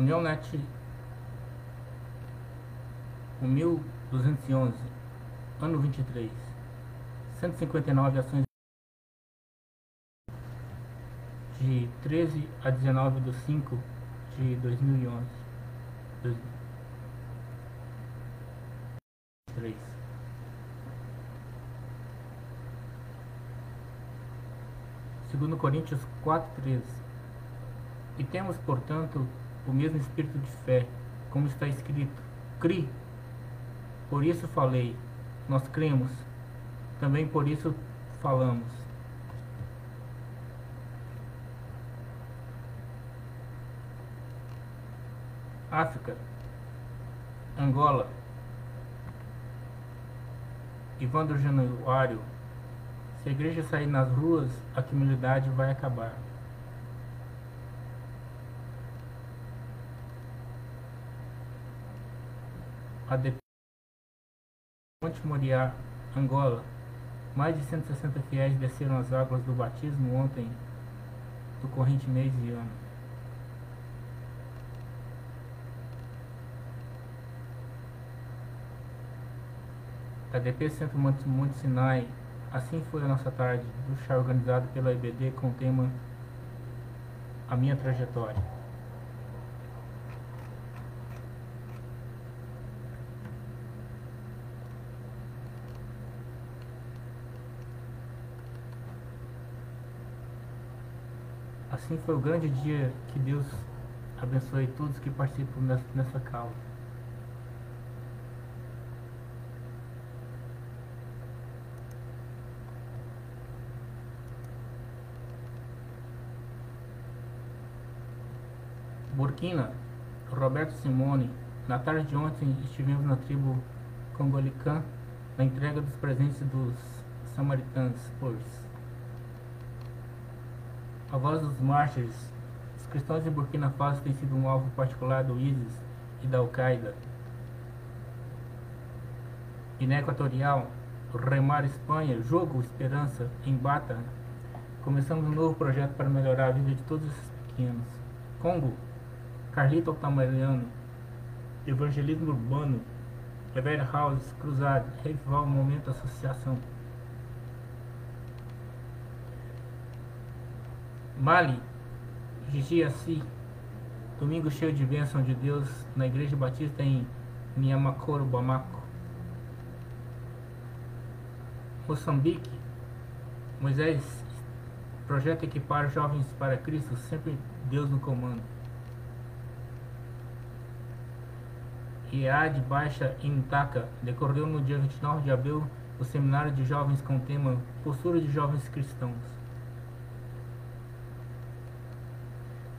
União Net 1211, ano 23, 159 ações de 13 a 19 de 5 de 2011. 3. Segundo Coríntios 4:13. E temos, portanto, o mesmo espírito de fé, como está escrito: Cri. Por isso falei. Nós cremos. Também por isso falamos. África, Angola, Ivandro Januário. Se a igreja sair nas ruas, a criminalidade vai acabar. ADP Monte Moriá, Angola. Mais de 160 fiéis desceram as águas do batismo ontem do corrente mês e ano. KDP Centro Monte, Monte Sinai. Assim foi a nossa tarde do chá organizado pela IBD com o tema A Minha Trajetória. Assim foi o grande dia que Deus abençoe todos que participam nessa, nessa causa. Burkina, Roberto Simone. Na tarde de ontem estivemos na tribo Congolicã na entrega dos presentes dos samaritanos, pois. A voz dos mártires, os cristãos de Burkina Faso têm sido um alvo particular do ISIS e da Al-Qaeda. Guiné Equatorial, Remar Espanha, Jogo Esperança, Embata. Começamos um novo projeto para melhorar a vida de todos esses pequenos. Congo, Carlito Altamirano, Evangelismo Urbano, Ever House, Cruzado, Revival Momento Associação. Mali, Gigi Assi, domingo cheio de bênção de Deus na Igreja Batista em Niamakoro, Bamako. Moçambique, Moisés, projeto Equipar Jovens para Cristo, sempre Deus no comando. IEAD Baixa Intaka decorreu no dia 29 de abril o seminário de jovens com o tema Postura de Jovens Cristãos.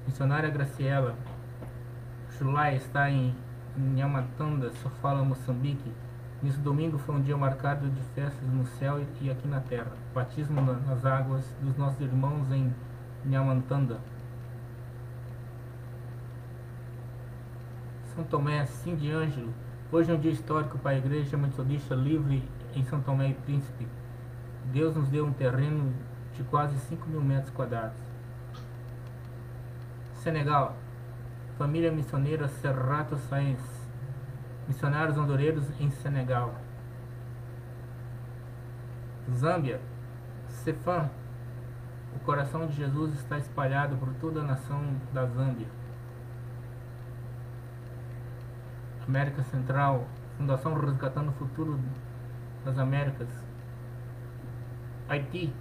Missionária Graciela Julai está em Nhamatanda, Sofala, Moçambique. Nesse domingo foi um dia marcado de festas no céu e aqui na terra. Batismo nas águas dos nossos irmãos em Nhamantanda. São Tomé, Cindy Ângelo. Hoje é um dia histórico para a Igreja Metodista Livre em São Tomé e Príncipe. Deus nos deu um terreno de quase 5 mil metros quadrados. Senegal. Família missioneira Serrato Sainz. Missionários andoreiros em Senegal. Zâmbia. Cefam. O coração de Jesus está espalhado por toda a nação da Zâmbia. América Central, Fundação Resgatando o Futuro das Américas, Haiti,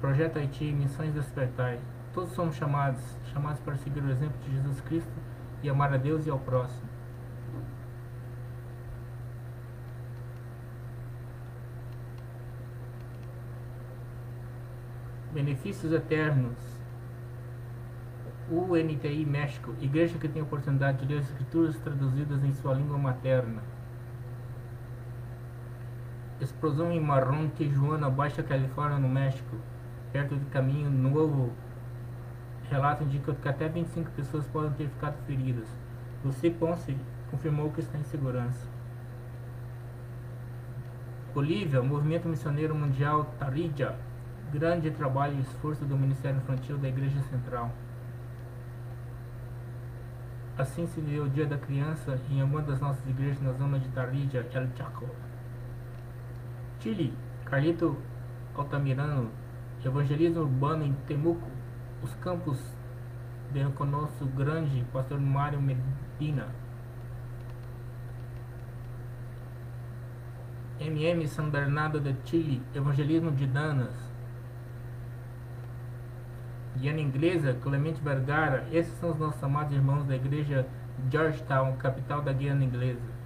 Projeto Haiti, Missões Despertai. Todos somos chamados, chamados para seguir o exemplo de Jesus Cristo e amar a Deus e ao próximo. Benefícios eternos. UNTI México, igreja que tem a oportunidade de ler as escrituras traduzidas em sua língua materna. Explosão em Marrom, Tijuana, Baixa Califórnia, no México, perto de caminho novo. Relato indica que até 25 pessoas podem ter ficado feridas. Lucy Ponce confirmou que está em segurança. Bolívia, Movimento Missioneiro Mundial Tarija, grande trabalho e esforço do Ministério Infantil da Igreja Central. Assim se deu o Dia da Criança em uma das nossas igrejas na zona de Tarija, El Chaco. Chile, Carlito Altamirano, Evangelismo Urbano em Temuco, os campos de nosso grande pastor Mário Medina. MM San Bernardo de Chile, Evangelismo de Danas. Guiana Inglesa, Clemente Vergara, esses são os nossos amados irmãos da igreja Georgetown, capital da Guiana Inglesa.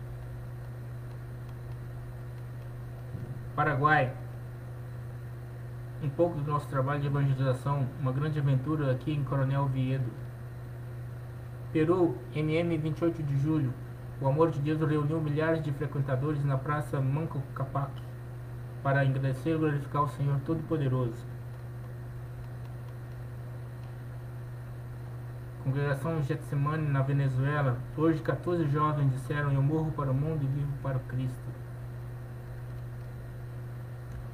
Paraguai, um pouco do nosso trabalho de evangelização, uma grande aventura aqui em Coronel Viedo. Peru, MM 28 de julho, o amor de Deus reuniu milhares de frequentadores na praça Manco Capac para agradecer e glorificar o Senhor Todo-Poderoso. Congregação Getsemane na Venezuela. Hoje 14 jovens disseram: Eu morro para o mundo e vivo para o Cristo.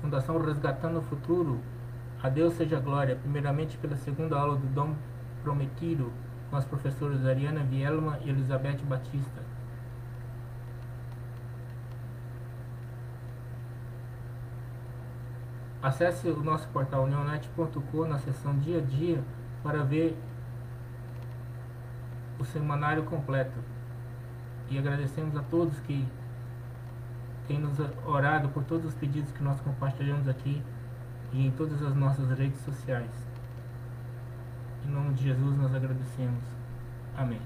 Fundação Resgatando o Futuro. A Deus seja glória, primeiramente pela segunda aula do Dom Prometido, com as professoras Ariana Vielma e Elizabeth Batista. Acesse o nosso portal neonet.com na seção dia a dia para ver o semanário completo. E agradecemos a todos que têm nos orado por todos os pedidos que nós compartilhamos aqui e em todas as nossas redes sociais. Em nome de Jesus nós agradecemos. Amém.